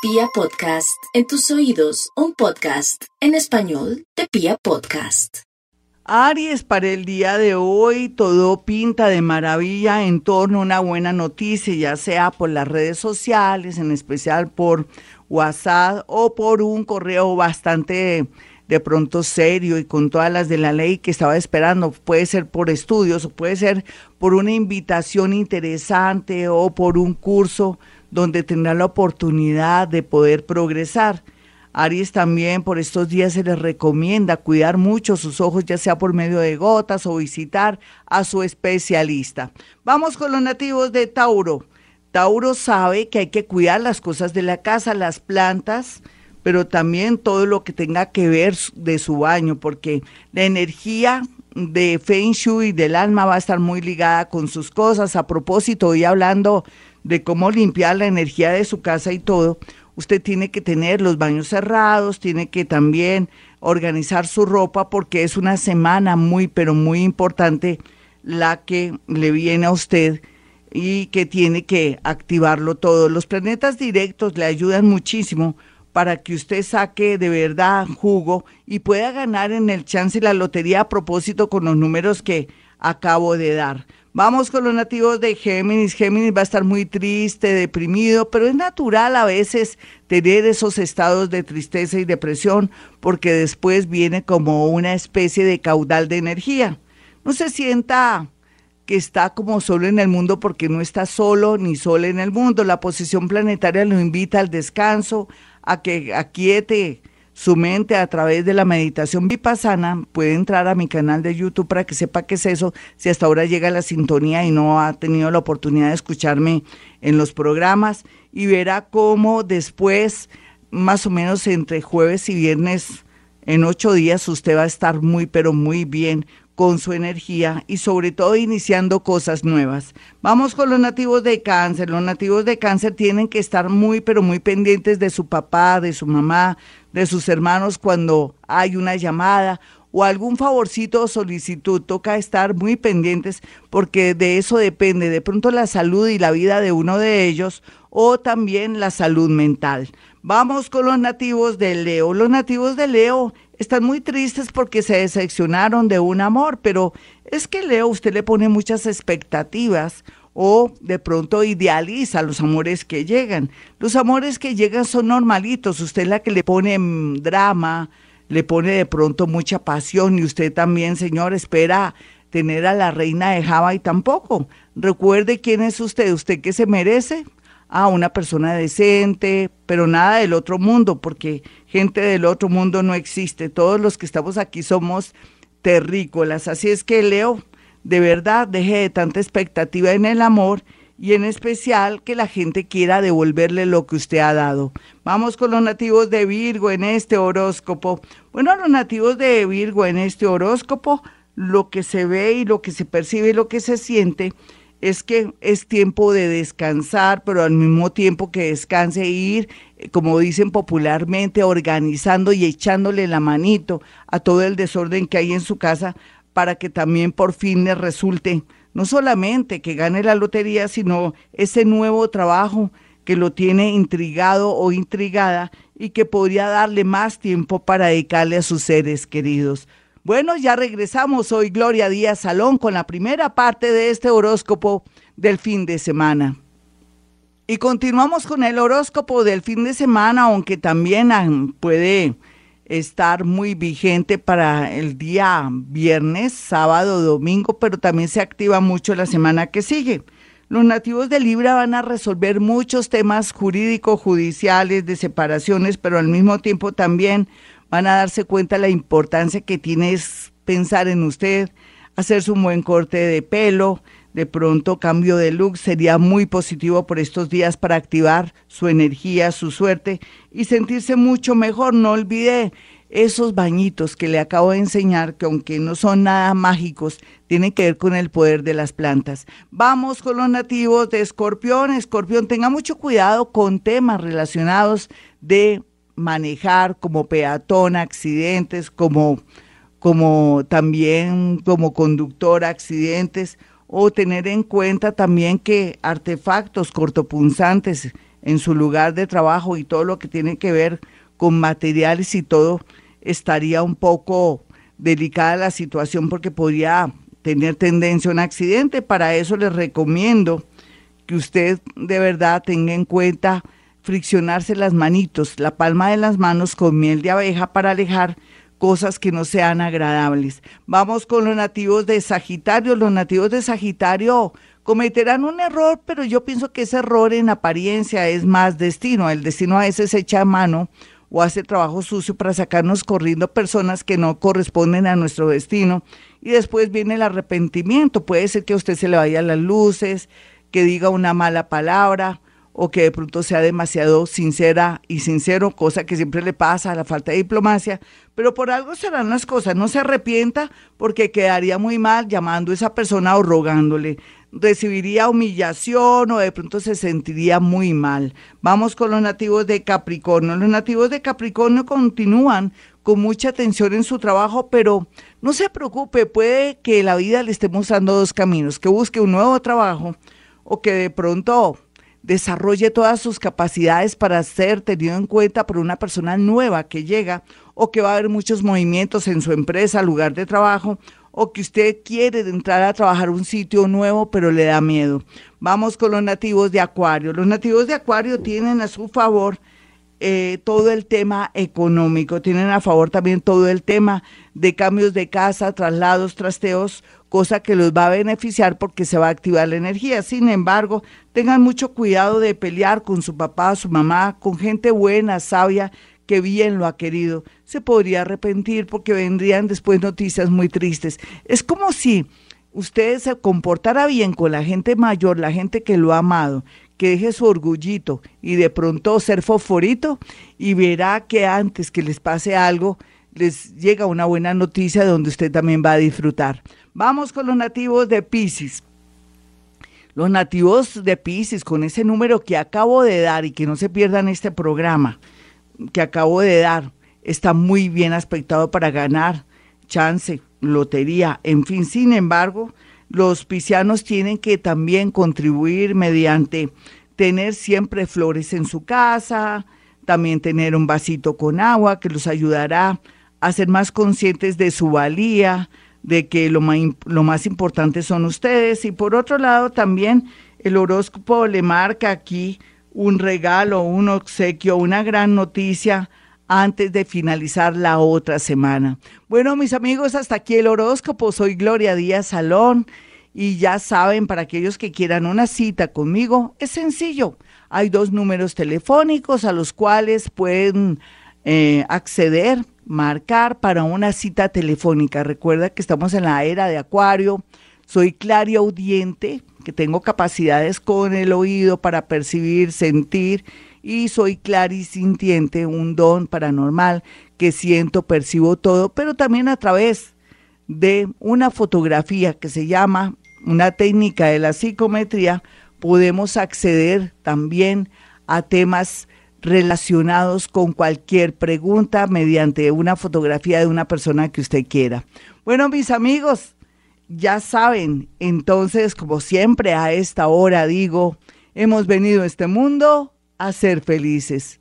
Pia Podcast, en tus oídos, un podcast en español de Pia Podcast. Aries, para el día de hoy todo pinta de maravilla en torno a una buena noticia, ya sea por las redes sociales, en especial por WhatsApp o por un correo bastante de pronto serio y con todas las de la ley que estaba esperando. Puede ser por estudios o puede ser por una invitación interesante o por un curso donde tendrá la oportunidad de poder progresar. Aries también por estos días se les recomienda cuidar mucho sus ojos, ya sea por medio de gotas o visitar a su especialista. Vamos con los nativos de Tauro. Tauro sabe que hay que cuidar las cosas de la casa, las plantas, pero también todo lo que tenga que ver de su baño, porque la energía de Feng Shui del alma va a estar muy ligada con sus cosas. A propósito, hoy hablando de cómo limpiar la energía de su casa y todo, usted tiene que tener los baños cerrados, tiene que también organizar su ropa porque es una semana muy, pero muy importante la que le viene a usted y que tiene que activarlo todo. Los planetas directos le ayudan muchísimo para que usted saque de verdad jugo y pueda ganar en el chance y la lotería a propósito con los números que acabo de dar. Vamos con los nativos de Géminis. Géminis va a estar muy triste, deprimido, pero es natural a veces tener esos estados de tristeza y depresión porque después viene como una especie de caudal de energía. No se sienta que está como solo en el mundo porque no está solo ni sola en el mundo. La posición planetaria lo invita al descanso, a que aquiete su mente a través de la meditación vipassana, puede entrar a mi canal de YouTube para que sepa qué es eso, si hasta ahora llega la sintonía y no ha tenido la oportunidad de escucharme en los programas, y verá cómo después, más o menos entre jueves y viernes, en ocho días, usted va a estar muy, pero muy bien con su energía y sobre todo iniciando cosas nuevas. Vamos con los nativos de cáncer. Los nativos de cáncer tienen que estar muy, pero muy pendientes de su papá, de su mamá, de sus hermanos cuando hay una llamada o algún favorcito o solicitud. Toca estar muy pendientes porque de eso depende de pronto la salud y la vida de uno de ellos o también la salud mental. Vamos con los nativos de Leo. Los nativos de Leo están muy tristes porque se decepcionaron de un amor, pero es que Leo usted le pone muchas expectativas o de pronto idealiza los amores que llegan. Los amores que llegan son normalitos, usted es la que le pone mm, drama, le pone de pronto mucha pasión y usted también, señor, espera tener a la reina de Java y tampoco. Recuerde quién es usted, usted que se merece a una persona decente, pero nada del otro mundo, porque gente del otro mundo no existe. Todos los que estamos aquí somos terrícolas. Así es que Leo, de verdad, deje de tanta expectativa en el amor y en especial que la gente quiera devolverle lo que usted ha dado. Vamos con los nativos de Virgo en este horóscopo. Bueno, los nativos de Virgo en este horóscopo, lo que se ve y lo que se percibe y lo que se siente es que es tiempo de descansar, pero al mismo tiempo que descanse ir, eh, como dicen popularmente, organizando y echándole la manito a todo el desorden que hay en su casa para que también por fin le resulte no solamente que gane la lotería, sino ese nuevo trabajo que lo tiene intrigado o intrigada y que podría darle más tiempo para dedicarle a sus seres queridos. Bueno, ya regresamos hoy, Gloria Díaz Salón, con la primera parte de este horóscopo del fin de semana. Y continuamos con el horóscopo del fin de semana, aunque también ah, puede estar muy vigente para el día viernes, sábado, domingo, pero también se activa mucho la semana que sigue. Los nativos de Libra van a resolver muchos temas jurídicos, judiciales, de separaciones, pero al mismo tiempo también van a darse cuenta la importancia que tiene es pensar en usted, hacerse un buen corte de pelo, de pronto cambio de look sería muy positivo por estos días para activar su energía, su suerte y sentirse mucho mejor. No olvide esos bañitos que le acabo de enseñar, que aunque no son nada mágicos, tienen que ver con el poder de las plantas. Vamos con los nativos de Escorpión. Escorpión, tenga mucho cuidado con temas relacionados de manejar como peatón accidentes, como, como también como conductor accidentes, o tener en cuenta también que artefactos cortopunzantes en su lugar de trabajo y todo lo que tiene que ver con materiales y todo, estaría un poco delicada la situación porque podría tener tendencia a un accidente. Para eso les recomiendo que usted de verdad tenga en cuenta friccionarse las manitos, la palma de las manos con miel de abeja para alejar cosas que no sean agradables. Vamos con los nativos de Sagitario. Los nativos de Sagitario cometerán un error, pero yo pienso que ese error en apariencia es más destino. El destino a veces echa mano o hace trabajo sucio para sacarnos corriendo personas que no corresponden a nuestro destino. Y después viene el arrepentimiento. Puede ser que a usted se le vayan las luces, que diga una mala palabra o que de pronto sea demasiado sincera y sincero, cosa que siempre le pasa a la falta de diplomacia, pero por algo serán las cosas, no se arrepienta porque quedaría muy mal llamando a esa persona o rogándole, recibiría humillación o de pronto se sentiría muy mal. Vamos con los nativos de Capricornio, los nativos de Capricornio continúan con mucha atención en su trabajo, pero no se preocupe, puede que la vida le esté mostrando dos caminos, que busque un nuevo trabajo o que de pronto desarrolle todas sus capacidades para ser tenido en cuenta por una persona nueva que llega o que va a haber muchos movimientos en su empresa, lugar de trabajo, o que usted quiere entrar a trabajar un sitio nuevo pero le da miedo. Vamos con los nativos de Acuario. Los nativos de Acuario tienen a su favor eh, todo el tema económico, tienen a favor también todo el tema de cambios de casa, traslados, trasteos, cosa que los va a beneficiar porque se va a activar la energía. Sin embargo, tengan mucho cuidado de pelear con su papá, su mamá, con gente buena, sabia, que bien lo ha querido. Se podría arrepentir porque vendrían después noticias muy tristes. Es como si usted se comportara bien con la gente mayor, la gente que lo ha amado, que deje su orgullito y de pronto ser fosforito y verá que antes que les pase algo, les llega una buena noticia donde usted también va a disfrutar. Vamos con los nativos de Pisces. Los nativos de Pisces, con ese número que acabo de dar y que no se pierdan este programa que acabo de dar, está muy bien aspectado para ganar chance, lotería, en fin. Sin embargo, los piscianos tienen que también contribuir mediante tener siempre flores en su casa, también tener un vasito con agua que los ayudará a ser más conscientes de su valía, de que lo más, lo más importante son ustedes. Y por otro lado, también el horóscopo le marca aquí un regalo, un obsequio, una gran noticia antes de finalizar la otra semana. Bueno, mis amigos, hasta aquí el horóscopo. Soy Gloria Díaz Salón y ya saben, para aquellos que quieran una cita conmigo, es sencillo. Hay dos números telefónicos a los cuales pueden eh, acceder, marcar para una cita telefónica. Recuerda que estamos en la era de Acuario. Soy clariaudiente, que tengo capacidades con el oído para percibir, sentir y soy clarisintiente, un don paranormal que siento, percibo todo, pero también a través de una fotografía que se llama una técnica de la psicometría, podemos acceder también a temas relacionados con cualquier pregunta mediante una fotografía de una persona que usted quiera. Bueno, mis amigos, ya saben, entonces, como siempre a esta hora digo, hemos venido a este mundo a ser felices.